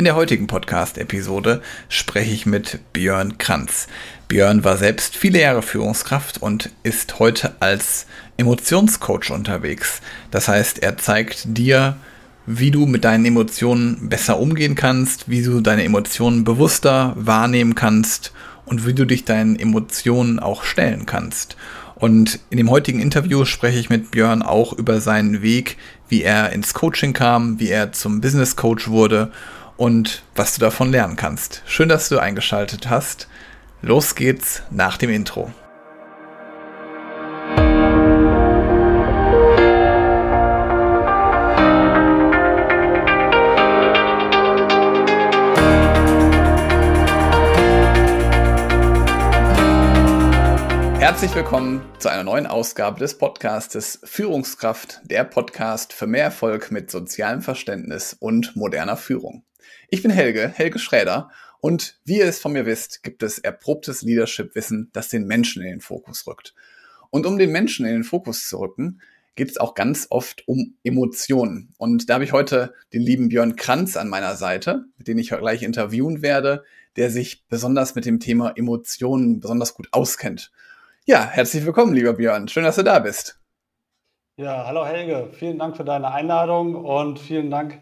In der heutigen Podcast-Episode spreche ich mit Björn Kranz. Björn war selbst viele Jahre Führungskraft und ist heute als Emotionscoach unterwegs. Das heißt, er zeigt dir, wie du mit deinen Emotionen besser umgehen kannst, wie du deine Emotionen bewusster wahrnehmen kannst und wie du dich deinen Emotionen auch stellen kannst. Und in dem heutigen Interview spreche ich mit Björn auch über seinen Weg, wie er ins Coaching kam, wie er zum Business Coach wurde und was du davon lernen kannst. Schön, dass du eingeschaltet hast. Los geht's nach dem Intro. Herzlich willkommen zu einer neuen Ausgabe des Podcastes Führungskraft, der Podcast für mehr Erfolg mit sozialem Verständnis und moderner Führung. Ich bin Helge, Helge Schräder und wie ihr es von mir wisst, gibt es erprobtes Leadership-Wissen, das den Menschen in den Fokus rückt. Und um den Menschen in den Fokus zu rücken, geht es auch ganz oft um Emotionen. Und da habe ich heute den lieben Björn Kranz an meiner Seite, mit dem ich gleich interviewen werde, der sich besonders mit dem Thema Emotionen besonders gut auskennt. Ja, herzlich willkommen, lieber Björn. Schön, dass du da bist. Ja, hallo Helge. Vielen Dank für deine Einladung und vielen Dank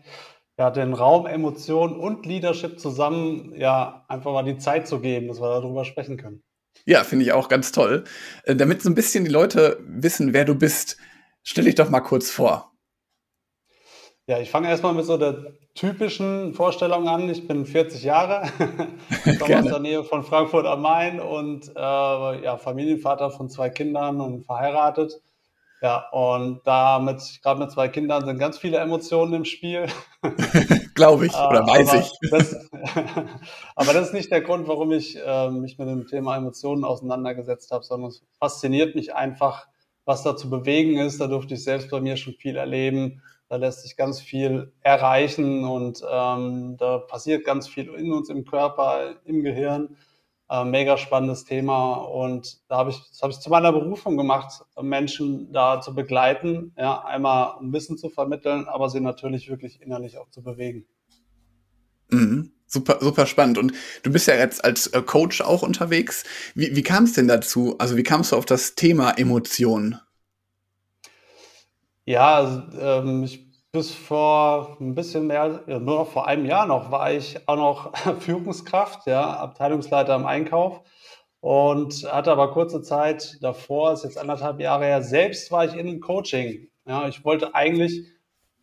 ja, den Raum, Emotionen und Leadership zusammen, ja, einfach mal die Zeit zu geben, dass wir darüber sprechen können. Ja, finde ich auch ganz toll. Äh, damit so ein bisschen die Leute wissen, wer du bist, stell dich doch mal kurz vor. Ja, ich fange erstmal mit so der typischen Vorstellung an. Ich bin 40 Jahre, komme aus der Nähe von Frankfurt am Main und äh, ja, Familienvater von zwei Kindern und verheiratet. Ja, und da mit, gerade mit zwei Kindern sind ganz viele Emotionen im Spiel. Glaube ich oder weiß aber ich. Das, aber das ist nicht der Grund, warum ich äh, mich mit dem Thema Emotionen auseinandergesetzt habe, sondern es fasziniert mich einfach, was da zu bewegen ist. Da durfte ich selbst bei mir schon viel erleben. Da lässt sich ganz viel erreichen und ähm, da passiert ganz viel in uns im Körper, im Gehirn. Äh, mega spannendes Thema und da habe ich, das habe ich zu meiner Berufung gemacht, Menschen da zu begleiten, ja, einmal um Wissen zu vermitteln, aber sie natürlich wirklich innerlich auch zu bewegen. Mhm. Super, super spannend. Und du bist ja jetzt als äh, Coach auch unterwegs. Wie, wie kam es denn dazu? Also wie kamst du auf das Thema Emotionen? Ja, also, ähm, ich bis vor ein bisschen mehr, nur noch vor einem Jahr noch, war ich auch noch Führungskraft, ja, Abteilungsleiter im Einkauf und hatte aber kurze Zeit davor, ist jetzt anderthalb Jahre her, selbst war ich in einem Coaching. Ja, ich wollte eigentlich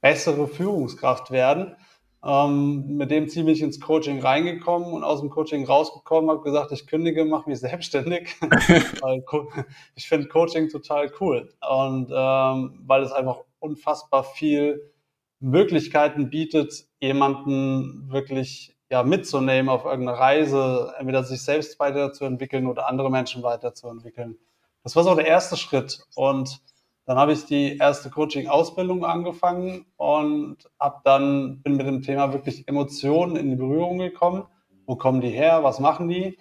bessere Führungskraft werden. Ähm, mit dem ziemlich ins Coaching reingekommen und aus dem Coaching rausgekommen, habe gesagt, ich kündige, mache mich selbstständig. ich finde Coaching total cool und ähm, weil es einfach unfassbar viel Möglichkeiten bietet, jemanden wirklich ja, mitzunehmen auf irgendeine Reise, entweder sich selbst weiterzuentwickeln oder andere Menschen weiterzuentwickeln. Das war so der erste Schritt. Und dann habe ich die erste Coaching-Ausbildung angefangen und hab dann, bin mit dem Thema wirklich Emotionen in die Berührung gekommen. Wo kommen die her? Was machen die?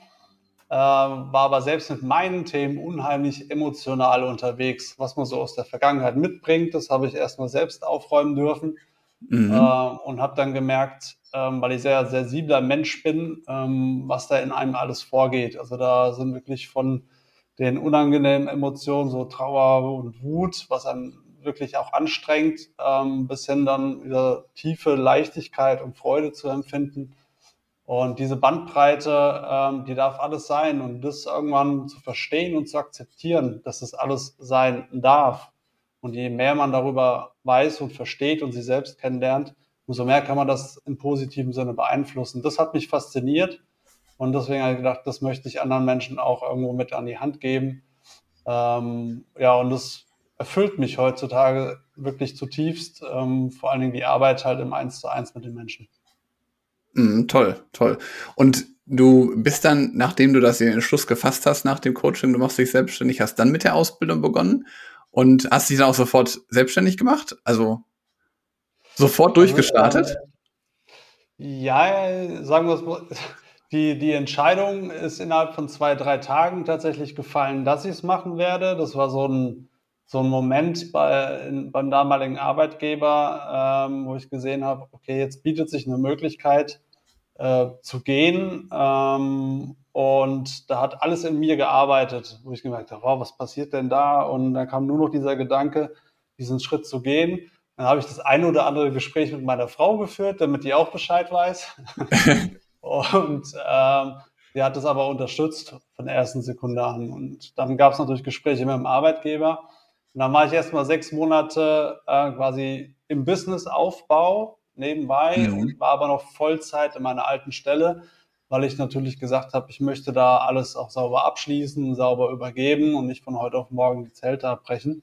Äh, war aber selbst mit meinen Themen unheimlich emotional unterwegs, was man so aus der Vergangenheit mitbringt. Das habe ich erstmal selbst aufräumen dürfen Mhm. Äh, und habe dann gemerkt, ähm, weil ich sehr sensibler Mensch bin, ähm, was da in einem alles vorgeht. Also da sind wirklich von den unangenehmen Emotionen, so Trauer und Wut, was einem wirklich auch anstrengt, ähm, bis hin dann wieder tiefe Leichtigkeit und Freude zu empfinden. Und diese Bandbreite, ähm, die darf alles sein. Und das irgendwann zu verstehen und zu akzeptieren, dass das alles sein darf, und je mehr man darüber weiß und versteht und sich selbst kennenlernt, umso mehr kann man das im positiven Sinne beeinflussen. Das hat mich fasziniert und deswegen habe ich gedacht, das möchte ich anderen Menschen auch irgendwo mit an die Hand geben. Ähm, ja, und das erfüllt mich heutzutage wirklich zutiefst, ähm, vor allen Dingen die Arbeit halt im Eins zu eins mit den Menschen. Mm, toll, toll. Und du bist dann, nachdem du das in den Entschluss gefasst hast, nach dem Coaching, du machst dich selbstständig, hast dann mit der Ausbildung begonnen und hast dich dann auch sofort selbstständig gemacht? Also sofort durchgestartet? Ja, sagen wir es mal. Die, die Entscheidung ist innerhalb von zwei, drei Tagen tatsächlich gefallen, dass ich es machen werde. Das war so ein, so ein Moment bei, in, beim damaligen Arbeitgeber, ähm, wo ich gesehen habe, okay, jetzt bietet sich eine Möglichkeit, äh, zu gehen. Ähm, und da hat alles in mir gearbeitet, wo ich gemerkt habe, wow, was passiert denn da? Und dann kam nur noch dieser Gedanke, diesen Schritt zu gehen. Dann habe ich das eine oder andere Gespräch mit meiner Frau geführt, damit die auch Bescheid weiß. und ähm, die hat das aber unterstützt von der ersten Sekunde an. Und dann gab es natürlich Gespräche mit dem Arbeitgeber. Und dann war ich erst mal sechs Monate äh, quasi im Businessaufbau nebenbei mhm. und war aber noch Vollzeit in meiner alten Stelle, weil ich natürlich gesagt habe, ich möchte da alles auch sauber abschließen, sauber übergeben und nicht von heute auf morgen die Zelte abbrechen.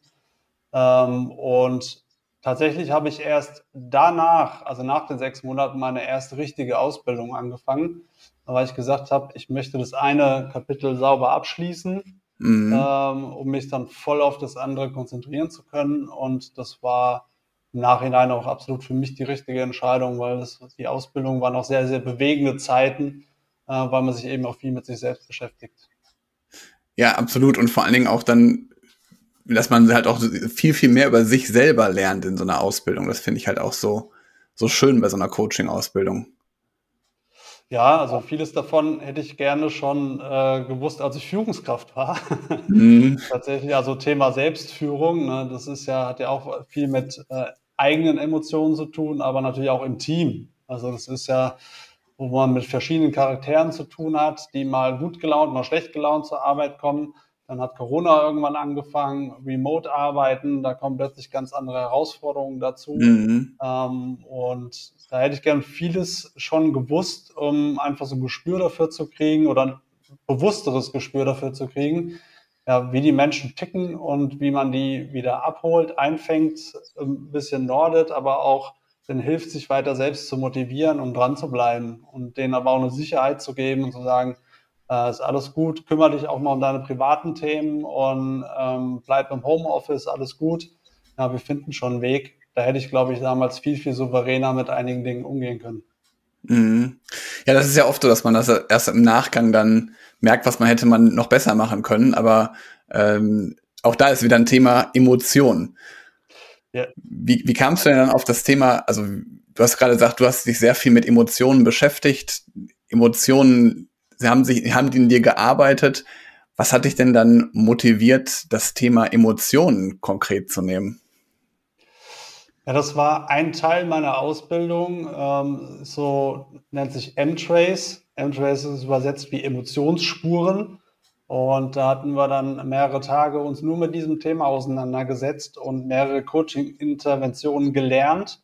Ähm, und tatsächlich habe ich erst danach, also nach den sechs Monaten, meine erste richtige Ausbildung angefangen, weil ich gesagt habe, ich möchte das eine Kapitel sauber abschließen, mhm. ähm, um mich dann voll auf das andere konzentrieren zu können. Und das war im Nachhinein auch absolut für mich die richtige Entscheidung, weil das, die Ausbildung waren auch sehr, sehr bewegende Zeiten, äh, weil man sich eben auch viel mit sich selbst beschäftigt. Ja, absolut. Und vor allen Dingen auch dann, dass man halt auch viel, viel mehr über sich selber lernt in so einer Ausbildung. Das finde ich halt auch so, so schön bei so einer Coaching-Ausbildung. Ja, also vieles davon hätte ich gerne schon äh, gewusst, als ich Führungskraft war. Mhm. Tatsächlich, also Thema Selbstführung, ne, das ist ja, hat ja auch viel mit äh, eigenen Emotionen zu tun, aber natürlich auch im Team. Also das ist ja, wo man mit verschiedenen Charakteren zu tun hat, die mal gut gelaunt, mal schlecht gelaunt zur Arbeit kommen. Dann hat Corona irgendwann angefangen, Remote arbeiten, da kommen plötzlich ganz andere Herausforderungen dazu. Mhm. Ähm, und da hätte ich gern vieles schon gewusst, um einfach so ein Gespür dafür zu kriegen oder ein bewussteres Gespür dafür zu kriegen, ja, wie die Menschen ticken und wie man die wieder abholt, einfängt, ein bisschen nordet, aber auch denen hilft, sich weiter selbst zu motivieren und dran zu bleiben und denen aber auch eine Sicherheit zu geben und zu sagen, äh, ist alles gut, kümmere dich auch mal um deine privaten Themen und ähm, bleib im Homeoffice, alles gut. Ja, wir finden schon einen Weg, da hätte ich, glaube ich, damals viel, viel souveräner mit einigen Dingen umgehen können. Mhm. Ja, das ist ja oft so, dass man das erst im Nachgang dann merkt, was man hätte man noch besser machen können. Aber ähm, auch da ist wieder ein Thema Emotionen. Ja. Wie, wie kamst du denn dann auf das Thema, also du hast gerade gesagt, du hast dich sehr viel mit Emotionen beschäftigt. Emotionen, sie haben sich, haben in dir gearbeitet. Was hat dich denn dann motiviert, das Thema Emotionen konkret zu nehmen? Ja, das war ein Teil meiner Ausbildung, ähm, so nennt sich M-Trace. M-Trace ist übersetzt wie Emotionsspuren. Und da hatten wir dann mehrere Tage uns nur mit diesem Thema auseinandergesetzt und mehrere Coaching-Interventionen gelernt.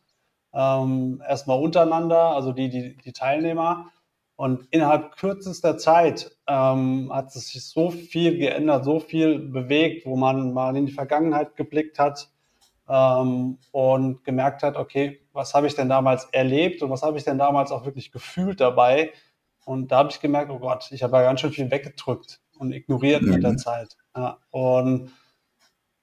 Ähm, erstmal untereinander, also die, die, die Teilnehmer. Und innerhalb kürzester Zeit ähm, hat sich so viel geändert, so viel bewegt, wo man mal in die Vergangenheit geblickt hat, ähm, und gemerkt hat, okay, was habe ich denn damals erlebt und was habe ich denn damals auch wirklich gefühlt dabei? Und da habe ich gemerkt, oh Gott, ich habe ja ganz schön viel weggedrückt und ignoriert mhm. mit der mhm. Zeit. Ja, und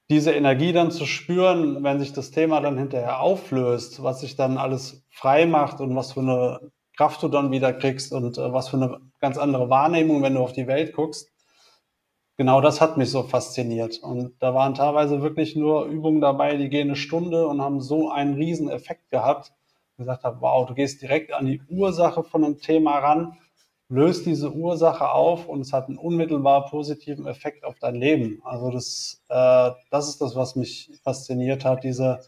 diese Energie dann zu spüren, wenn sich das Thema dann hinterher auflöst, was sich dann alles frei macht und was für eine Kraft du dann wieder kriegst und äh, was für eine ganz andere Wahrnehmung, wenn du auf die Welt guckst, genau das hat mich so fasziniert. Und da waren teilweise wirklich nur Übungen dabei, die gehen eine Stunde und haben so einen riesen Effekt gehabt. Ich gesagt habe, wow, du gehst direkt an die Ursache von einem Thema ran, löst diese Ursache auf und es hat einen unmittelbar positiven Effekt auf dein Leben. Also das, äh, das ist das, was mich fasziniert hat, diese,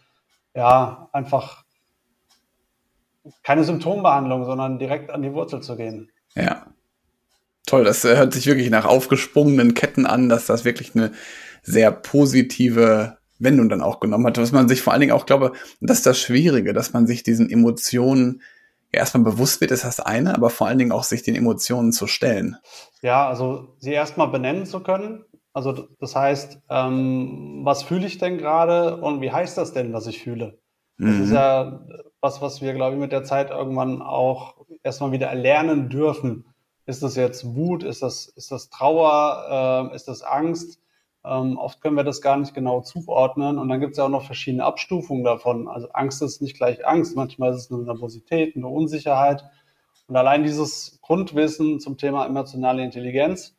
ja, einfach keine Symptombehandlung, sondern direkt an die Wurzel zu gehen. Ja, toll. Das äh, hört sich wirklich nach aufgesprungenen Ketten an, dass das wirklich eine sehr positive Wendung dann auch genommen hat. Was man sich vor allen Dingen auch glaube, das ist das Schwierige, dass man sich diesen Emotionen ja, erstmal bewusst wird, ist das eine, aber vor allen Dingen auch sich den Emotionen zu stellen. Ja, also sie erstmal benennen zu können. Also das heißt, ähm, was fühle ich denn gerade und wie heißt das denn, was ich fühle? Das mhm. ist ja was, was wir, glaube ich, mit der Zeit irgendwann auch erstmal wieder erlernen dürfen ist das jetzt Wut? Ist das, ist das Trauer? Äh, ist das Angst? Ähm, oft können wir das gar nicht genau zuordnen. Und dann gibt es ja auch noch verschiedene Abstufungen davon. Also Angst ist nicht gleich Angst. Manchmal ist es eine Nervosität, eine Unsicherheit. Und allein dieses Grundwissen zum Thema emotionale Intelligenz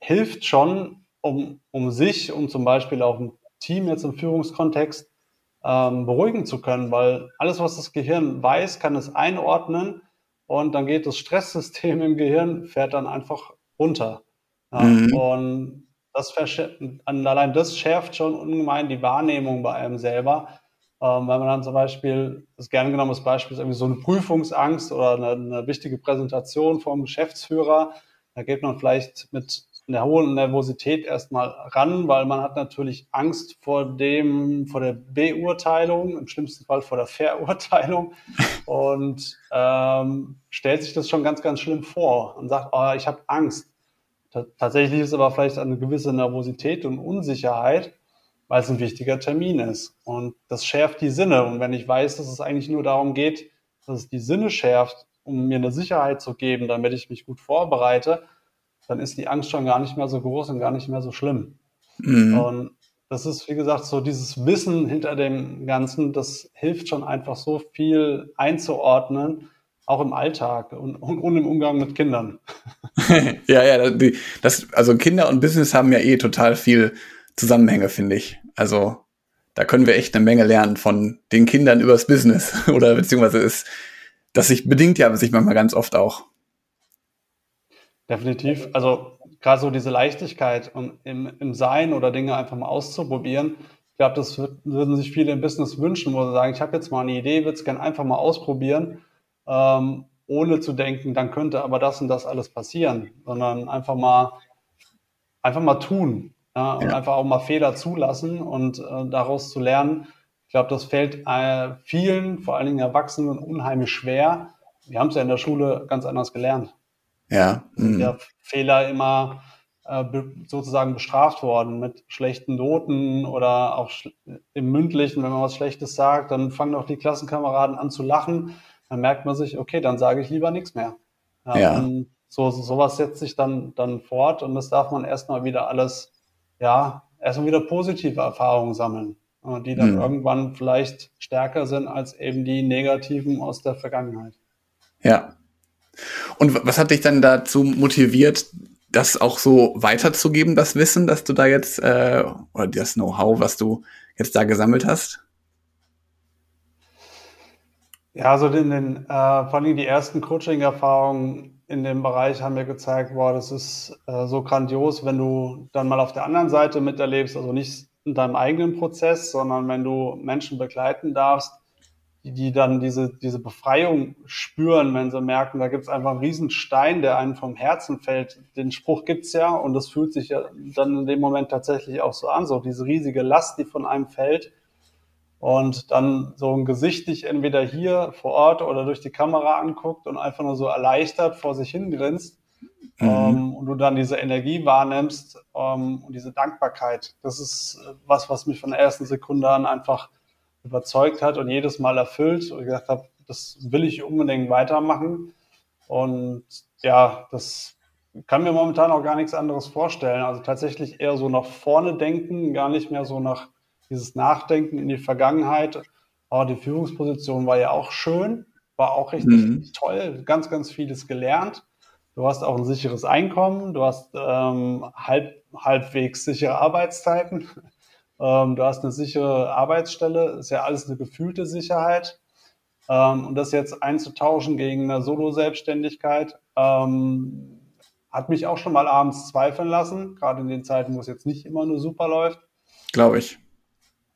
hilft schon, um, um sich und zum Beispiel auch ein Team jetzt im Führungskontext ähm, beruhigen zu können, weil alles, was das Gehirn weiß, kann es einordnen und dann geht das Stresssystem im Gehirn, fährt dann einfach runter. Ja, mhm. Und das allein das schärft schon ungemein die Wahrnehmung bei einem selber. Ähm, wenn man dann zum Beispiel, das gerne genommenes Beispiel ist irgendwie so eine Prüfungsangst oder eine, eine wichtige Präsentation vom Geschäftsführer, da geht man vielleicht mit einer hohen Nervosität erstmal ran, weil man hat natürlich Angst vor dem, vor der Beurteilung, im schlimmsten Fall vor der Verurteilung und ähm, stellt sich das schon ganz, ganz schlimm vor und sagt, oh, ich habe Angst. T tatsächlich ist aber vielleicht eine gewisse Nervosität und Unsicherheit, weil es ein wichtiger Termin ist. Und das schärft die Sinne. Und wenn ich weiß, dass es eigentlich nur darum geht, dass es die Sinne schärft, um mir eine Sicherheit zu geben, damit ich mich gut vorbereite, dann ist die Angst schon gar nicht mehr so groß und gar nicht mehr so schlimm. Mhm. Und das ist, wie gesagt, so dieses Wissen hinter dem Ganzen, das hilft schon einfach so viel einzuordnen, auch im Alltag und, und, und im Umgang mit Kindern. ja, ja, das, also Kinder und Business haben ja eh total viel Zusammenhänge, finde ich. Also da können wir echt eine Menge lernen von den Kindern übers Business oder beziehungsweise ist, das sich bedingt ja sich manchmal ganz oft auch. Definitiv. Also gerade so diese Leichtigkeit und im, im Sein oder Dinge einfach mal auszuprobieren. Ich glaube, das würden sich viele im Business wünschen, wo sie sagen, ich habe jetzt mal eine Idee, würde es gerne einfach mal ausprobieren, ähm, ohne zu denken, dann könnte aber das und das alles passieren, sondern einfach mal, einfach mal tun ja, und ja. einfach auch mal Fehler zulassen und äh, daraus zu lernen. Ich glaube, das fällt äh, vielen, vor allen Dingen Erwachsenen, unheimlich schwer. Wir haben es ja in der Schule ganz anders gelernt. Ja. Mhm. Der Fehler immer äh, sozusagen bestraft worden mit schlechten Noten oder auch im Mündlichen, wenn man was Schlechtes sagt, dann fangen auch die Klassenkameraden an zu lachen. Dann merkt man sich, okay, dann sage ich lieber nichts mehr. Ja, ja. so, sowas setzt sich dann, dann fort und das darf man erstmal wieder alles, ja, erstmal wieder positive Erfahrungen sammeln, die dann mhm. irgendwann vielleicht stärker sind als eben die negativen aus der Vergangenheit. Ja, und was hat dich dann dazu motiviert, das auch so weiterzugeben, das Wissen, dass du da jetzt, äh, oder das Know-how, was du jetzt da gesammelt hast? Ja, also in den, äh, vor allem die ersten Coaching-Erfahrungen in dem Bereich haben mir gezeigt, boah, das ist äh, so grandios, wenn du dann mal auf der anderen Seite miterlebst, also nicht in deinem eigenen Prozess, sondern wenn du Menschen begleiten darfst, die, die dann diese, diese Befreiung spüren, wenn sie merken, da gibt es einfach einen riesen Stein, der einen vom Herzen fällt. Den Spruch gibt's ja und das fühlt sich ja dann in dem Moment tatsächlich auch so an, so diese riesige Last, die von einem fällt. Und dann so ein Gesicht dich entweder hier vor Ort oder durch die Kamera anguckt und einfach nur so erleichtert vor sich hingrinst. Mhm. Ähm, und du dann diese Energie wahrnimmst ähm, und diese Dankbarkeit. Das ist was, was mich von der ersten Sekunde an einfach überzeugt hat und jedes Mal erfüllt und gesagt habe, das will ich unbedingt weitermachen. Und ja, das kann mir momentan auch gar nichts anderes vorstellen. Also tatsächlich eher so nach vorne denken, gar nicht mehr so nach dieses Nachdenken in die Vergangenheit. Aber die Führungsposition war ja auch schön, war auch richtig mhm. toll, ganz, ganz vieles gelernt. Du hast auch ein sicheres Einkommen, du hast ähm, halb, halbwegs sichere Arbeitszeiten. Ähm, du hast eine sichere Arbeitsstelle, ist ja alles eine gefühlte Sicherheit. Ähm, und das jetzt einzutauschen gegen eine Solo-Selbstständigkeit, ähm, hat mich auch schon mal abends zweifeln lassen, gerade in den Zeiten, wo es jetzt nicht immer nur super läuft. Glaube ich.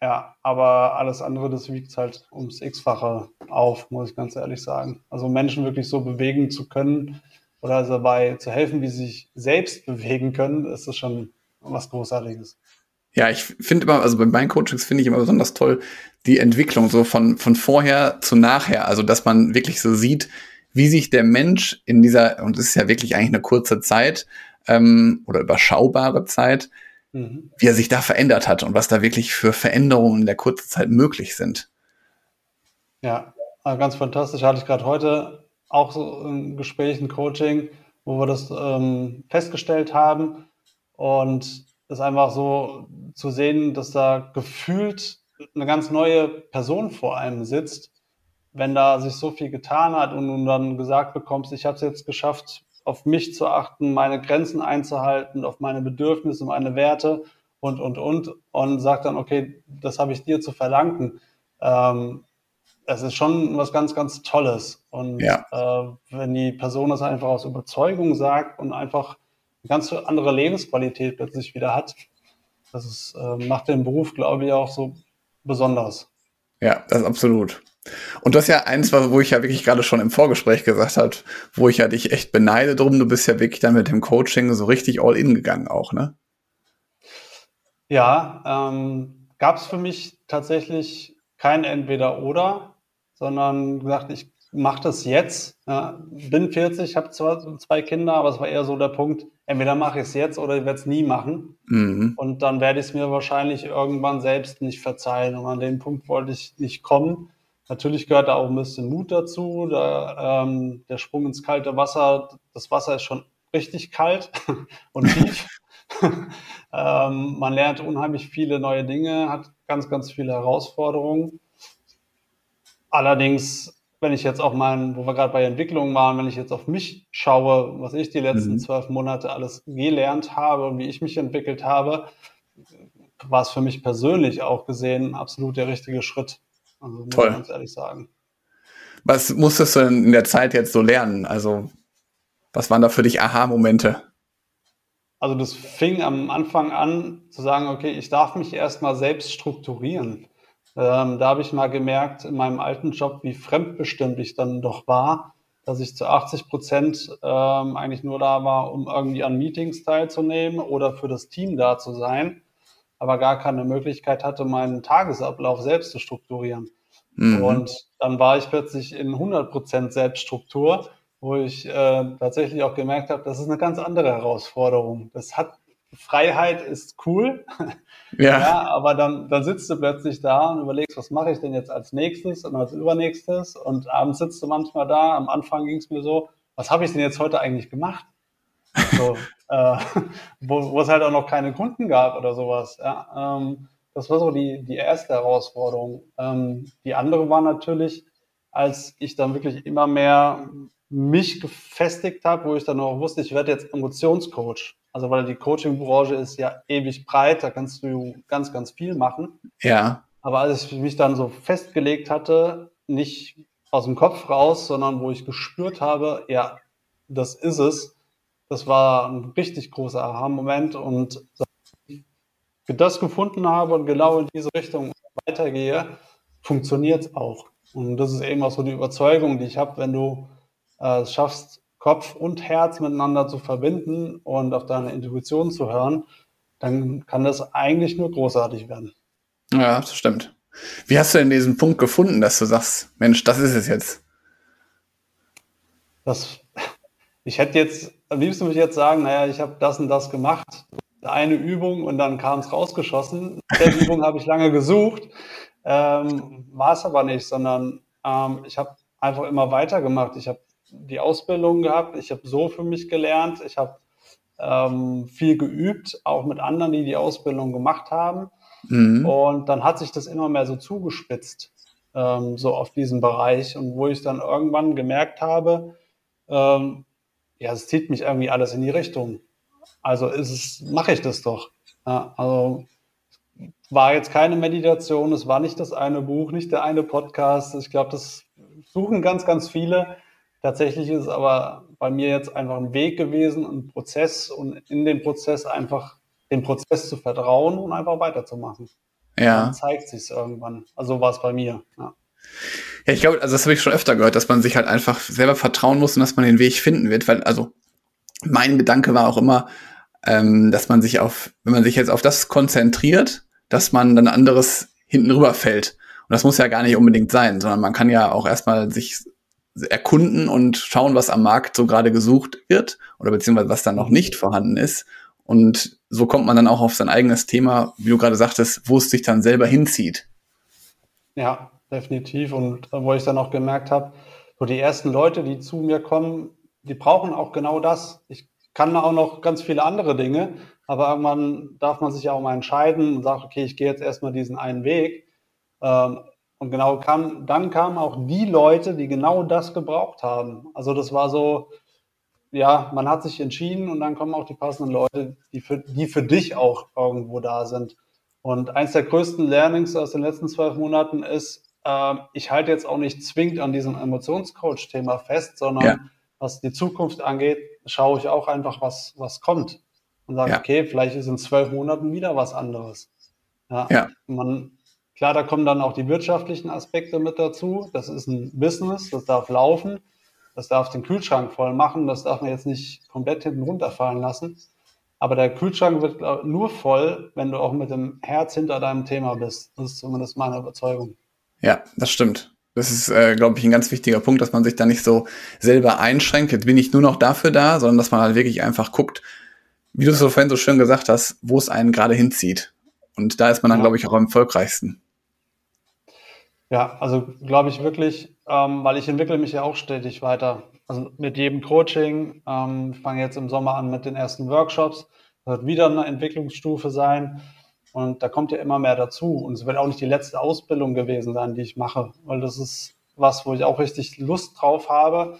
Ja, aber alles andere, das wiegt halt ums X-fache auf, muss ich ganz ehrlich sagen. Also Menschen wirklich so bewegen zu können oder dabei zu helfen, wie sie sich selbst bewegen können, ist das schon was Großartiges. Ja, ich finde immer, also bei meinen Coachings finde ich immer besonders toll die Entwicklung so von, von vorher zu nachher. Also, dass man wirklich so sieht, wie sich der Mensch in dieser, und es ist ja wirklich eigentlich eine kurze Zeit ähm, oder überschaubare Zeit, mhm. wie er sich da verändert hat und was da wirklich für Veränderungen in der kurzen Zeit möglich sind. Ja, ganz fantastisch. Hatte ich gerade heute auch so ein Gespräch, ein Coaching, wo wir das ähm, festgestellt haben. Und ist einfach so zu sehen, dass da gefühlt eine ganz neue Person vor einem sitzt, wenn da sich so viel getan hat und du dann gesagt bekommst, ich habe es jetzt geschafft, auf mich zu achten, meine Grenzen einzuhalten, auf meine Bedürfnisse, meine Werte und, und, und, und sagt dann, okay, das habe ich dir zu verlangen. Ähm, es ist schon was ganz, ganz Tolles. Und ja. äh, wenn die Person das einfach aus Überzeugung sagt und einfach ganz andere Lebensqualität plötzlich wieder hat, das ist, äh, macht den Beruf, glaube ich, auch so besonders. Ja, das ist absolut. Und das ist ja eins, wo ich ja wirklich gerade schon im Vorgespräch gesagt habe, wo ich ja dich echt beneide drum. Du bist ja wirklich dann mit dem Coaching so richtig all in gegangen auch, ne? Ja, ähm, gab es für mich tatsächlich kein Entweder-Oder, sondern gesagt, ich mache das jetzt. Ja, bin 40, habe zwar zwei Kinder, aber es war eher so der Punkt, entweder mache ich es jetzt oder ich werde es nie machen. Mhm. Und dann werde ich es mir wahrscheinlich irgendwann selbst nicht verzeihen. Und an den Punkt wollte ich nicht kommen. Natürlich gehört da auch ein bisschen Mut dazu. Da, ähm, der Sprung ins kalte Wasser, das Wasser ist schon richtig kalt und tief. ähm, man lernt unheimlich viele neue Dinge, hat ganz, ganz viele Herausforderungen. Allerdings, wenn ich jetzt auch mal, wo wir gerade bei Entwicklungen waren, wenn ich jetzt auf mich schaue, was ich die letzten mhm. zwölf Monate alles gelernt habe und wie ich mich entwickelt habe, war es für mich persönlich auch gesehen absolut der richtige Schritt. Also muss Toll. ich ganz ehrlich sagen. Was musstest du in der Zeit jetzt so lernen? Also, was waren da für dich Aha-Momente? Also, das fing am Anfang an zu sagen, okay, ich darf mich erstmal selbst strukturieren. Ähm, da habe ich mal gemerkt in meinem alten Job, wie fremdbestimmt ich dann doch war, dass ich zu 80 Prozent ähm, eigentlich nur da war, um irgendwie an Meetings teilzunehmen oder für das Team da zu sein aber gar keine Möglichkeit hatte, meinen Tagesablauf selbst zu strukturieren. Mhm. Und dann war ich plötzlich in 100% Selbststruktur, wo ich äh, tatsächlich auch gemerkt habe, das ist eine ganz andere Herausforderung. Das hat Freiheit ist cool, ja. ja. aber dann, dann sitzt du plötzlich da und überlegst, was mache ich denn jetzt als nächstes und als übernächstes und abends sitzt du manchmal da. Am Anfang ging es mir so, was habe ich denn jetzt heute eigentlich gemacht? So, äh, wo, wo es halt auch noch keine Kunden gab oder sowas. Ja, ähm, das war so die, die erste Herausforderung. Ähm, die andere war natürlich, als ich dann wirklich immer mehr mich gefestigt habe, wo ich dann auch wusste, ich werde jetzt Emotionscoach. Also weil die Coaching-Branche ist ja ewig breit, da kannst du ganz, ganz viel machen. Ja. Aber als ich mich dann so festgelegt hatte, nicht aus dem Kopf raus, sondern wo ich gespürt habe, ja, das ist es, das war ein richtig großer Aha-Moment und ich das gefunden habe und genau in diese Richtung weitergehe, funktioniert es auch. Und das ist eben auch so die Überzeugung, die ich habe, wenn du äh, es schaffst, Kopf und Herz miteinander zu verbinden und auf deine Intuition zu hören, dann kann das eigentlich nur großartig werden. Ja, das stimmt. Wie hast du denn diesen Punkt gefunden, dass du sagst, Mensch, das ist es jetzt? Das, ich hätte jetzt am liebsten würde ich jetzt sagen, naja, ich habe das und das gemacht, eine Übung und dann kam es rausgeschossen. Der Übung habe ich lange gesucht, ähm, war es aber nicht, sondern ähm, ich habe einfach immer weitergemacht. Ich habe die Ausbildung gehabt, ich habe so für mich gelernt, ich habe ähm, viel geübt, auch mit anderen, die die Ausbildung gemacht haben. Mhm. Und dann hat sich das immer mehr so zugespitzt, ähm, so auf diesen Bereich. Und wo ich dann irgendwann gemerkt habe, ähm, ja, es zieht mich irgendwie alles in die Richtung. Also ist es, mache ich das doch. Ja, also war jetzt keine Meditation, es war nicht das eine Buch, nicht der eine Podcast. Ich glaube, das suchen ganz, ganz viele. Tatsächlich ist es aber bei mir jetzt einfach ein Weg gewesen, ein Prozess und in den Prozess einfach den Prozess zu vertrauen und einfach weiterzumachen. Ja. Dann zeigt sich irgendwann. Also war es bei mir. Ja. Ja, ich glaube, also das habe ich schon öfter gehört, dass man sich halt einfach selber vertrauen muss und dass man den Weg finden wird, weil, also mein Gedanke war auch immer, ähm, dass man sich auf, wenn man sich jetzt auf das konzentriert, dass man dann anderes hinten rüber fällt. Und das muss ja gar nicht unbedingt sein, sondern man kann ja auch erstmal sich erkunden und schauen, was am Markt so gerade gesucht wird oder beziehungsweise was dann noch nicht vorhanden ist. Und so kommt man dann auch auf sein eigenes Thema, wie du gerade sagtest, wo es sich dann selber hinzieht. Ja, definitiv. Und wo ich dann auch gemerkt habe, so die ersten Leute, die zu mir kommen, die brauchen auch genau das. Ich kann auch noch ganz viele andere Dinge, aber irgendwann darf man sich ja auch mal entscheiden und sagt, okay, ich gehe jetzt erstmal diesen einen Weg. Ähm, und genau kam, dann kamen auch die Leute, die genau das gebraucht haben. Also das war so, ja, man hat sich entschieden und dann kommen auch die passenden Leute, die für, die für dich auch irgendwo da sind. Und eins der größten Learnings aus den letzten zwölf Monaten ist, äh, ich halte jetzt auch nicht zwingend an diesem Emotionscoach-Thema fest, sondern ja. was die Zukunft angeht, schaue ich auch einfach, was, was kommt. Und sage, ja. okay, vielleicht ist in zwölf Monaten wieder was anderes. Ja, ja. Man, klar, da kommen dann auch die wirtschaftlichen Aspekte mit dazu. Das ist ein Business, das darf laufen, das darf den Kühlschrank voll machen, das darf man jetzt nicht komplett hinten runterfallen lassen. Aber der Kühlschrank wird nur voll, wenn du auch mit dem Herz hinter deinem Thema bist. Das ist zumindest meine Überzeugung. Ja, das stimmt. Das ist, äh, glaube ich, ein ganz wichtiger Punkt, dass man sich da nicht so selber einschränkt. Jetzt bin ich nur noch dafür da, sondern dass man halt wirklich einfach guckt, wie du es so vorhin so schön gesagt hast, wo es einen gerade hinzieht. Und da ist man dann, ja. glaube ich, auch am erfolgreichsten. Ja, also glaube ich wirklich, ähm, weil ich entwickle mich ja auch stetig weiter. Also mit jedem Coaching, ähm, fange jetzt im Sommer an mit den ersten Workshops, das wird wieder eine Entwicklungsstufe sein. Und da kommt ja immer mehr dazu. Und es wird auch nicht die letzte Ausbildung gewesen sein, die ich mache, weil das ist was, wo ich auch richtig Lust drauf habe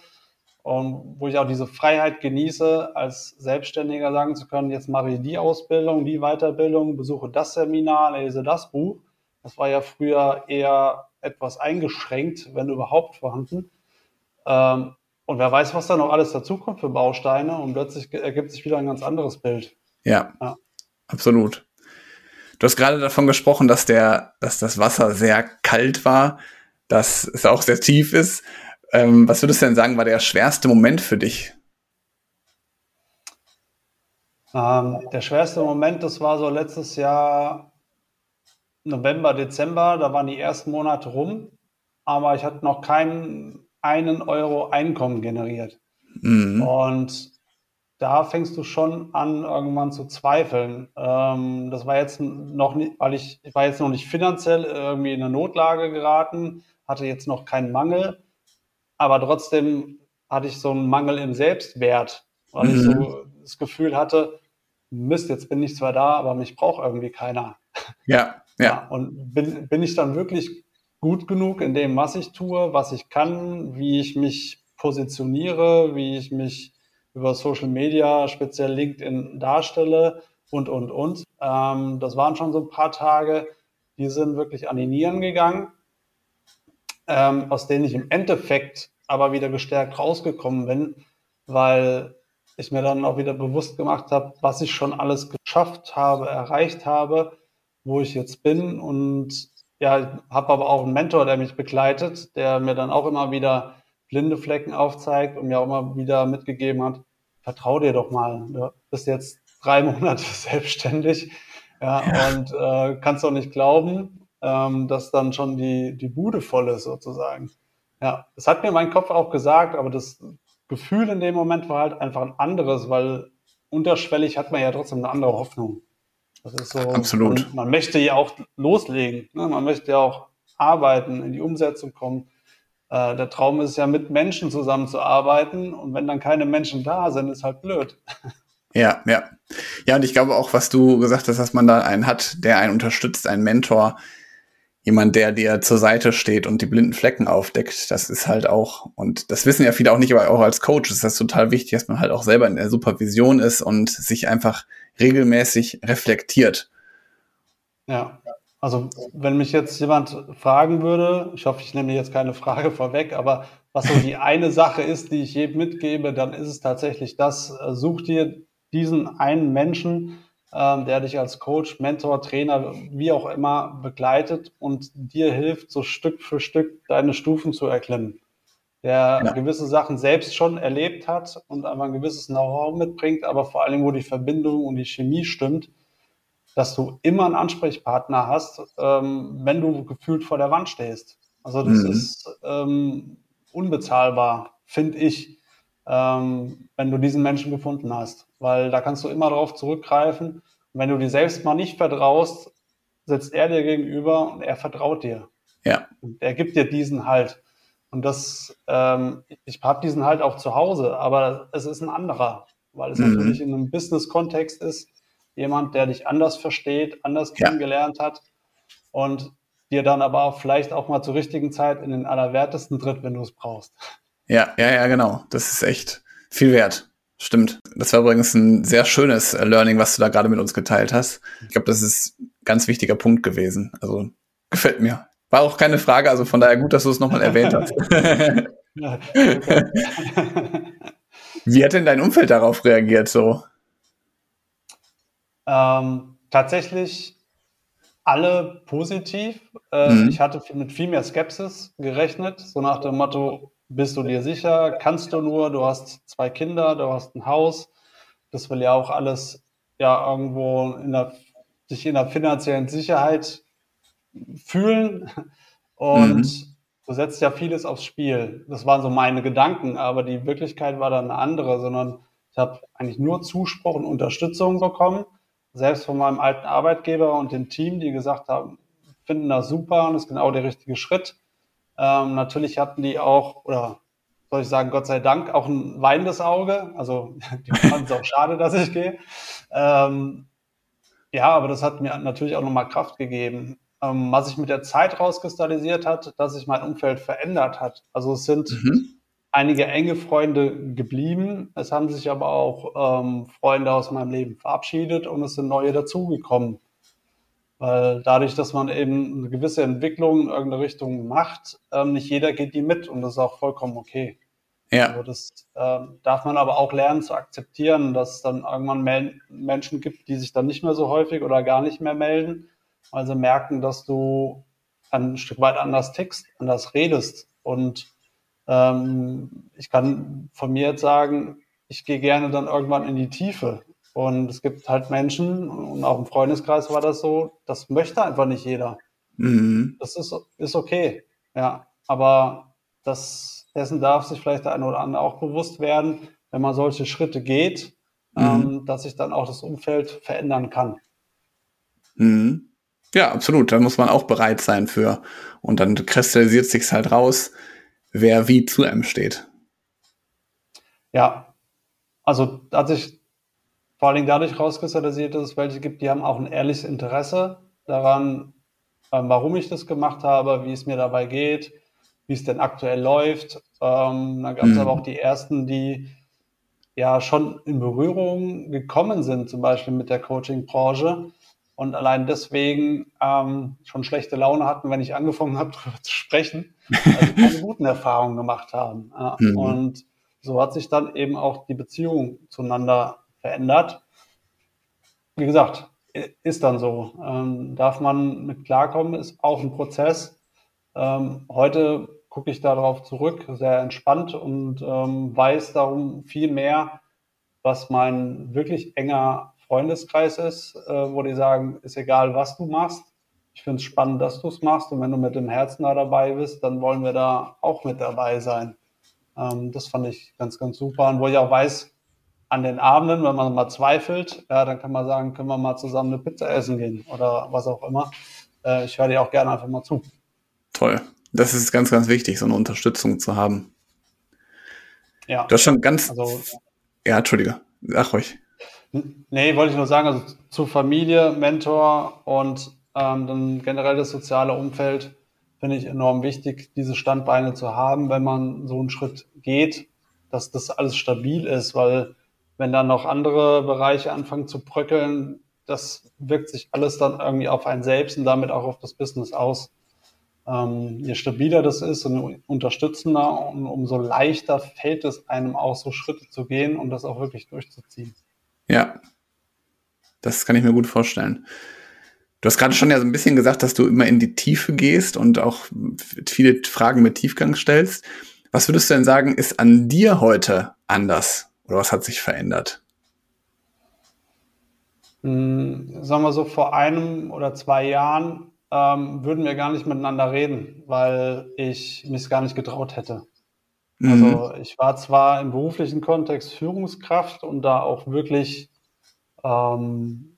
und wo ich auch diese Freiheit genieße, als Selbstständiger sagen zu können, jetzt mache ich die Ausbildung, die Weiterbildung, besuche das Seminar, lese das Buch. Das war ja früher eher etwas eingeschränkt, wenn überhaupt vorhanden. Ähm, und wer weiß, was da noch alles dazukommt für Bausteine und plötzlich ergibt sich wieder ein ganz anderes Bild. Ja, ja. absolut. Du hast gerade davon gesprochen, dass der, dass das Wasser sehr kalt war, dass es auch sehr tief ist. Ähm, was würdest du denn sagen, war der schwerste Moment für dich? Ähm, der schwerste Moment, das war so letztes Jahr November, Dezember, da waren die ersten Monate rum, aber ich hatte noch keinen einen Euro Einkommen generiert. Mhm. Und da fängst du schon an, irgendwann zu zweifeln. Ähm, das war jetzt noch nicht, weil ich, ich war jetzt noch nicht finanziell irgendwie in eine Notlage geraten, hatte jetzt noch keinen Mangel, aber trotzdem hatte ich so einen Mangel im Selbstwert, weil mhm. ich so mhm. das Gefühl hatte, Mist, jetzt bin ich zwar da, aber mich braucht irgendwie keiner. Ja, ja. ja und bin, bin ich dann wirklich gut genug in dem, was ich tue, was ich kann, wie ich mich positioniere, wie ich mich über Social Media, speziell LinkedIn darstelle und, und, und. Ähm, das waren schon so ein paar Tage, die sind wirklich an die Nieren gegangen, ähm, aus denen ich im Endeffekt aber wieder gestärkt rausgekommen bin, weil ich mir dann auch wieder bewusst gemacht habe, was ich schon alles geschafft habe, erreicht habe, wo ich jetzt bin und ja, ich habe aber auch einen Mentor, der mich begleitet, der mir dann auch immer wieder blinde Flecken aufzeigt und mir auch immer wieder mitgegeben hat, vertrau dir doch mal. Du bist jetzt drei Monate selbstständig ja, ja. und äh, kannst doch nicht glauben, ähm, dass dann schon die, die Bude voll ist sozusagen. Ja, das hat mir mein Kopf auch gesagt, aber das Gefühl in dem Moment war halt einfach ein anderes, weil unterschwellig hat man ja trotzdem eine andere Hoffnung. Das ist so, Absolut. Man, man möchte ja auch loslegen, ne? man möchte ja auch arbeiten, in die Umsetzung kommen. Äh, der Traum ist ja, mit Menschen zusammenzuarbeiten und wenn dann keine Menschen da sind, ist halt blöd. Ja, ja. Ja, und ich glaube auch, was du gesagt hast, dass man da einen hat, der einen unterstützt, einen Mentor, jemand, der dir zur Seite steht und die blinden Flecken aufdeckt, das ist halt auch, und das wissen ja viele auch nicht, aber auch als Coach ist das total wichtig, dass man halt auch selber in der Supervision ist und sich einfach regelmäßig reflektiert. Ja. Also wenn mich jetzt jemand fragen würde, ich hoffe, ich nehme jetzt keine Frage vorweg, aber was so die eine Sache ist, die ich jedem mitgebe, dann ist es tatsächlich das, äh, such dir diesen einen Menschen, der dich als Coach, Mentor, Trainer, wie auch immer begleitet und dir hilft, so Stück für Stück deine Stufen zu erklimmen. Der ja. gewisse Sachen selbst schon erlebt hat und einfach ein gewisses Know-how mitbringt, aber vor allem, wo die Verbindung und die Chemie stimmt dass du immer einen Ansprechpartner hast, ähm, wenn du gefühlt vor der Wand stehst. Also das mhm. ist ähm, unbezahlbar, finde ich, ähm, wenn du diesen Menschen gefunden hast. Weil da kannst du immer darauf zurückgreifen. Und wenn du dir selbst mal nicht vertraust, sitzt er dir gegenüber und er vertraut dir. Ja. Und er gibt dir diesen Halt. Und das, ähm, ich habe diesen Halt auch zu Hause, aber es ist ein anderer, weil es mhm. natürlich in einem Business-Kontext ist jemand, der dich anders versteht, anders ja. kennengelernt hat und dir dann aber vielleicht auch mal zur richtigen Zeit in den Allerwertesten tritt, wenn du es brauchst. Ja, ja, ja, genau. Das ist echt viel wert. Stimmt. Das war übrigens ein sehr schönes äh, Learning, was du da gerade mit uns geteilt hast. Ich glaube, das ist ein ganz wichtiger Punkt gewesen. Also gefällt mir. War auch keine Frage, also von daher gut, dass du es nochmal erwähnt hast. Wie hat denn dein Umfeld darauf reagiert so? Ähm, tatsächlich alle positiv. Äh, mhm. Ich hatte mit viel mehr Skepsis gerechnet, so nach dem Motto, bist du dir sicher, kannst du nur, du hast zwei Kinder, du hast ein Haus, das will ja auch alles ja irgendwo in der, sich in der finanziellen Sicherheit fühlen und mhm. du setzt ja vieles aufs Spiel. Das waren so meine Gedanken, aber die Wirklichkeit war dann eine andere, sondern ich habe eigentlich nur Zuspruch und Unterstützung bekommen, selbst von meinem alten Arbeitgeber und dem Team, die gesagt haben, finden das super und ist genau der richtige Schritt. Ähm, natürlich hatten die auch, oder soll ich sagen, Gott sei Dank, auch ein weinendes Auge. Also die fanden es auch schade, dass ich gehe. Ähm, ja, aber das hat mir natürlich auch nochmal Kraft gegeben. Ähm, was sich mit der Zeit rauskristallisiert hat, dass sich mein Umfeld verändert hat. Also es sind mhm. einige enge Freunde geblieben. Es haben sich aber auch ähm, Freunde aus meinem Leben verabschiedet und es sind neue dazugekommen. Weil dadurch, dass man eben eine gewisse Entwicklung in irgendeine Richtung macht, ähm, nicht jeder geht die mit und das ist auch vollkommen okay. Ja. Also das äh, darf man aber auch lernen zu akzeptieren, dass es dann irgendwann Mel Menschen gibt, die sich dann nicht mehr so häufig oder gar nicht mehr melden, weil sie merken, dass du ein Stück weit anders tickst, anders redest. Und ähm, ich kann von mir jetzt sagen, ich gehe gerne dann irgendwann in die Tiefe. Und es gibt halt Menschen, und auch im Freundeskreis war das so, das möchte einfach nicht jeder. Mhm. Das ist, ist okay. Ja, aber das, dessen darf sich vielleicht der eine oder andere auch bewusst werden, wenn man solche Schritte geht, mhm. ähm, dass sich dann auch das Umfeld verändern kann. Mhm. Ja, absolut. Da muss man auch bereit sein für. Und dann kristallisiert sich halt raus, wer wie zu einem steht. Ja, also hat sich vor allen Dingen dadurch rauskristallisiert, dass es welche gibt, die haben auch ein ehrliches Interesse daran, ähm, warum ich das gemacht habe, wie es mir dabei geht, wie es denn aktuell läuft. Ähm, dann gab es mhm. aber auch die ersten, die ja schon in Berührung gekommen sind, zum Beispiel mit der Coaching-Branche und allein deswegen ähm, schon schlechte Laune hatten, wenn ich angefangen habe, darüber zu sprechen, also keine guten Erfahrungen gemacht haben. Ja. Mhm. Und so hat sich dann eben auch die Beziehung zueinander verändert. Wie gesagt, ist dann so. Ähm, darf man mit klarkommen, ist auch ein Prozess. Ähm, heute gucke ich darauf zurück, sehr entspannt und ähm, weiß darum viel mehr, was mein wirklich enger Freundeskreis ist, äh, wo die sagen, ist egal, was du machst. Ich finde es spannend, dass du es machst und wenn du mit dem Herzen da dabei bist, dann wollen wir da auch mit dabei sein. Ähm, das fand ich ganz, ganz super und wo ich auch weiß, an den Abenden, wenn man mal zweifelt, ja, dann kann man sagen, können wir mal zusammen eine Pizza essen gehen oder was auch immer. Äh, ich höre dir auch gerne einfach mal zu. Toll. Das ist ganz, ganz wichtig, so eine Unterstützung zu haben. Ja. Du hast schon ganz. Also, ja, Entschuldige. Ach ruhig. Nee, wollte ich nur sagen, also zu Familie, Mentor und ähm, dann generell das soziale Umfeld finde ich enorm wichtig, diese Standbeine zu haben, wenn man so einen Schritt geht, dass das alles stabil ist, weil wenn dann noch andere Bereiche anfangen zu bröckeln, das wirkt sich alles dann irgendwie auf einen selbst und damit auch auf das Business aus. Ähm, je stabiler das ist und unterstützender, und umso leichter fällt es einem auch, so Schritte zu gehen und das auch wirklich durchzuziehen. Ja, das kann ich mir gut vorstellen. Du hast gerade schon ja so ein bisschen gesagt, dass du immer in die Tiefe gehst und auch viele Fragen mit Tiefgang stellst. Was würdest du denn sagen, ist an dir heute anders? Oder was hat sich verändert? Hm, sagen wir so, vor einem oder zwei Jahren ähm, würden wir gar nicht miteinander reden, weil ich mich gar nicht getraut hätte. Mhm. Also ich war zwar im beruflichen Kontext Führungskraft und da auch wirklich ähm,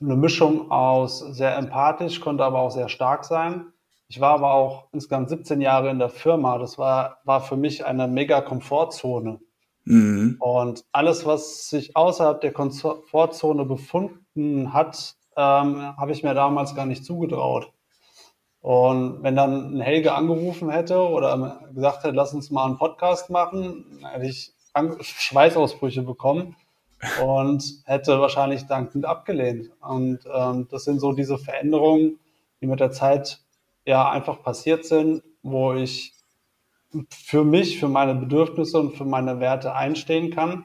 eine Mischung aus sehr empathisch, konnte aber auch sehr stark sein. Ich war aber auch insgesamt 17 Jahre in der Firma. Das war, war für mich eine mega Komfortzone. Mhm. Und alles, was sich außerhalb der Komfortzone befunden hat, ähm, habe ich mir damals gar nicht zugetraut. Und wenn dann ein Helge angerufen hätte oder gesagt hätte, lass uns mal einen Podcast machen, hätte ich Schweißausbrüche bekommen und hätte wahrscheinlich dankend abgelehnt. Und ähm, das sind so diese Veränderungen, die mit der Zeit ja einfach passiert sind, wo ich für mich, für meine Bedürfnisse und für meine Werte einstehen kann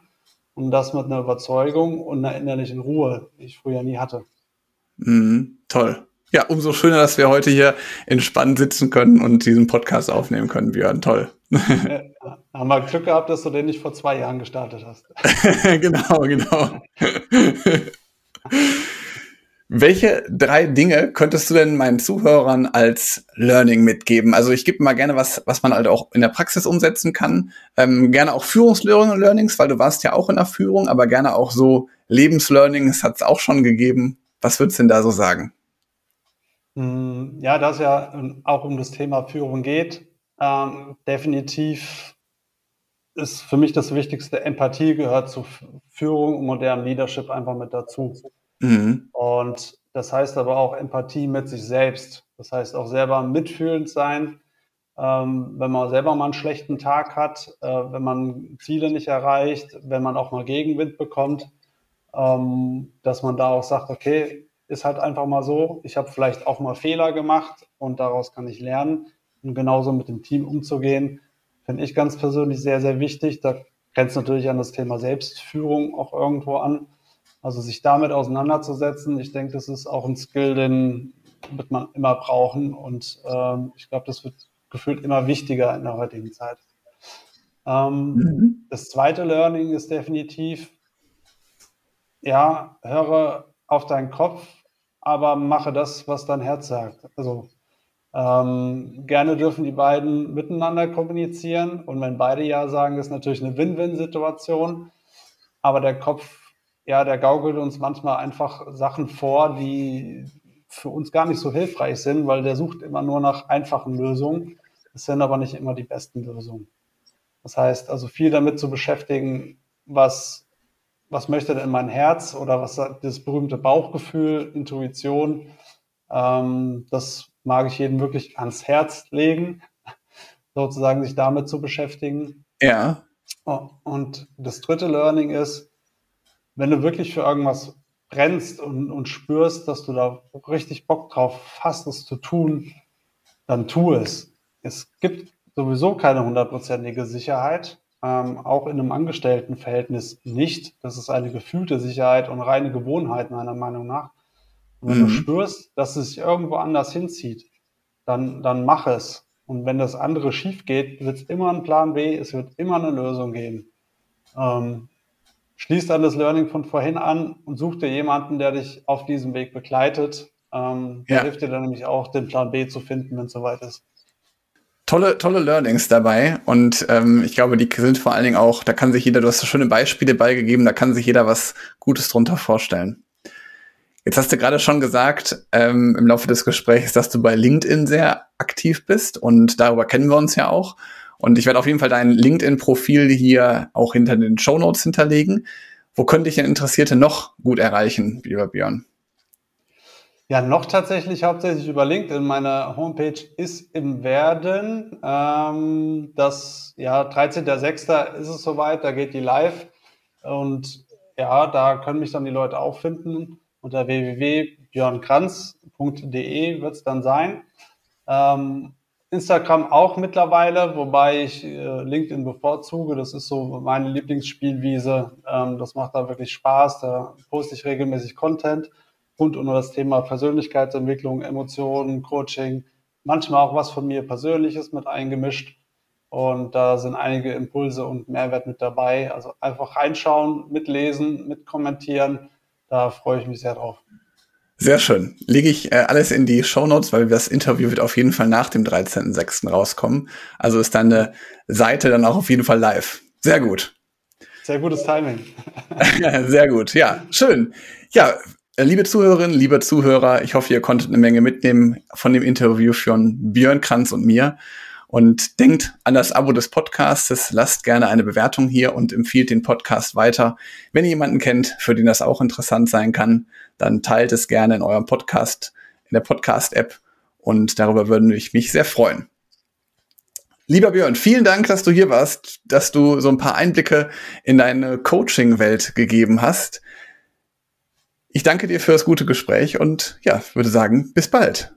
und das mit einer Überzeugung und einer innerlichen Ruhe, die ich früher nie hatte. Mhm, toll. Ja, umso schöner, dass wir heute hier entspannt sitzen können und diesen Podcast aufnehmen können, Björn. Toll. Ja, haben wir Glück gehabt, dass du den nicht vor zwei Jahren gestartet hast. genau, genau. Welche drei Dinge könntest du denn meinen Zuhörern als Learning mitgeben? Also ich gebe mal gerne was, was man halt auch in der Praxis umsetzen kann. Ähm, gerne auch Führungslearnings, weil du warst ja auch in der Führung, aber gerne auch so Lebenslearnings hat es auch schon gegeben. Was würdest du denn da so sagen? Hm, ja, da es ja auch um das Thema Führung geht, ähm, definitiv ist für mich das Wichtigste, Empathie gehört zu Führung und modernem Leadership einfach mit dazu. Mhm. Und das heißt aber auch Empathie mit sich selbst. Das heißt auch selber mitfühlend sein, ähm, wenn man selber mal einen schlechten Tag hat, äh, wenn man Ziele nicht erreicht, wenn man auch mal Gegenwind bekommt, ähm, dass man da auch sagt, okay, ist halt einfach mal so, ich habe vielleicht auch mal Fehler gemacht und daraus kann ich lernen. Und genauso mit dem Team umzugehen, finde ich ganz persönlich sehr, sehr wichtig. Da grenzt natürlich an das Thema Selbstführung auch irgendwo an. Also sich damit auseinanderzusetzen, ich denke, das ist auch ein Skill, den wird man immer brauchen und ähm, ich glaube, das wird gefühlt immer wichtiger in der heutigen Zeit. Ähm, mhm. Das zweite Learning ist definitiv, ja, höre auf deinen Kopf, aber mache das, was dein Herz sagt. Also ähm, gerne dürfen die beiden miteinander kommunizieren und wenn beide Ja sagen, ist natürlich eine Win-Win-Situation, aber der Kopf ja, der gaukelt uns manchmal einfach Sachen vor, die für uns gar nicht so hilfreich sind, weil der sucht immer nur nach einfachen Lösungen. Das sind aber nicht immer die besten Lösungen. Das heißt, also viel damit zu beschäftigen, was, was möchte denn mein Herz oder was das berühmte Bauchgefühl, Intuition, ähm, das mag ich jedem wirklich ans Herz legen, sozusagen sich damit zu beschäftigen. Ja. Und das dritte Learning ist, wenn du wirklich für irgendwas brennst und, und spürst, dass du da richtig Bock drauf hast, es zu tun, dann tu es. Es gibt sowieso keine hundertprozentige Sicherheit, ähm, auch in einem Angestelltenverhältnis nicht. Das ist eine gefühlte Sicherheit und reine Gewohnheit meiner Meinung nach. Und wenn mhm. du spürst, dass es sich irgendwo anders hinzieht, dann, dann mach es. Und wenn das andere schief geht, wird es immer einen Plan B, es wird immer eine Lösung geben. Ähm, schließ dann das Learning von vorhin an und such dir jemanden, der dich auf diesem Weg begleitet. Ähm, ja. Der hilft dir dann nämlich auch, den Plan B zu finden, wenn es soweit ist. Tolle, tolle Learnings dabei und ähm, ich glaube, die sind vor allen Dingen auch, da kann sich jeder, du hast so schöne Beispiele beigegeben, da kann sich jeder was Gutes drunter vorstellen. Jetzt hast du gerade schon gesagt ähm, im Laufe des Gesprächs, dass du bei LinkedIn sehr aktiv bist und darüber kennen wir uns ja auch. Und ich werde auf jeden Fall dein LinkedIn-Profil hier auch hinter den Show Notes hinterlegen. Wo könnte ich denn Interessierte noch gut erreichen, lieber Björn? Ja, noch tatsächlich hauptsächlich über LinkedIn. Meine Homepage ist im Werden. Ähm, das, ja, 13.06. ist es soweit, da geht die live. Und ja, da können mich dann die Leute auch finden. Unter www.björnkranz.de wird es dann sein. Ähm, Instagram auch mittlerweile, wobei ich äh, LinkedIn bevorzuge. Das ist so meine Lieblingsspielwiese. Ähm, das macht da wirklich Spaß. Da poste ich regelmäßig Content rund um das Thema Persönlichkeitsentwicklung, Emotionen, Coaching. Manchmal auch was von mir Persönliches mit eingemischt. Und da sind einige Impulse und Mehrwert mit dabei. Also einfach reinschauen, mitlesen, mitkommentieren. Da freue ich mich sehr drauf. Sehr schön. Lege ich äh, alles in die Show Notes, weil das Interview wird auf jeden Fall nach dem 13.06. rauskommen. Also ist deine Seite dann auch auf jeden Fall live. Sehr gut. Sehr gutes Timing. Sehr gut. Ja, schön. Ja, liebe Zuhörerinnen, liebe Zuhörer, ich hoffe, ihr konntet eine Menge mitnehmen von dem Interview von Björn Kranz und mir. Und denkt an das Abo des Podcasts, lasst gerne eine Bewertung hier und empfiehlt den Podcast weiter. Wenn ihr jemanden kennt, für den das auch interessant sein kann, dann teilt es gerne in eurem Podcast, in der Podcast-App und darüber würde ich mich sehr freuen. Lieber Björn, vielen Dank, dass du hier warst, dass du so ein paar Einblicke in deine Coaching-Welt gegeben hast. Ich danke dir für das gute Gespräch und ja, würde sagen, bis bald.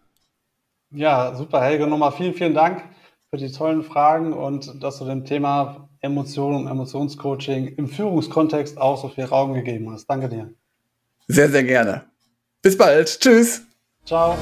Ja, super, Helge. Nochmal vielen, vielen Dank für die tollen Fragen und dass du dem Thema Emotionen und Emotionscoaching im Führungskontext auch so viel Raum gegeben hast. Danke dir. Sehr, sehr gerne. Bis bald. Tschüss. Ciao.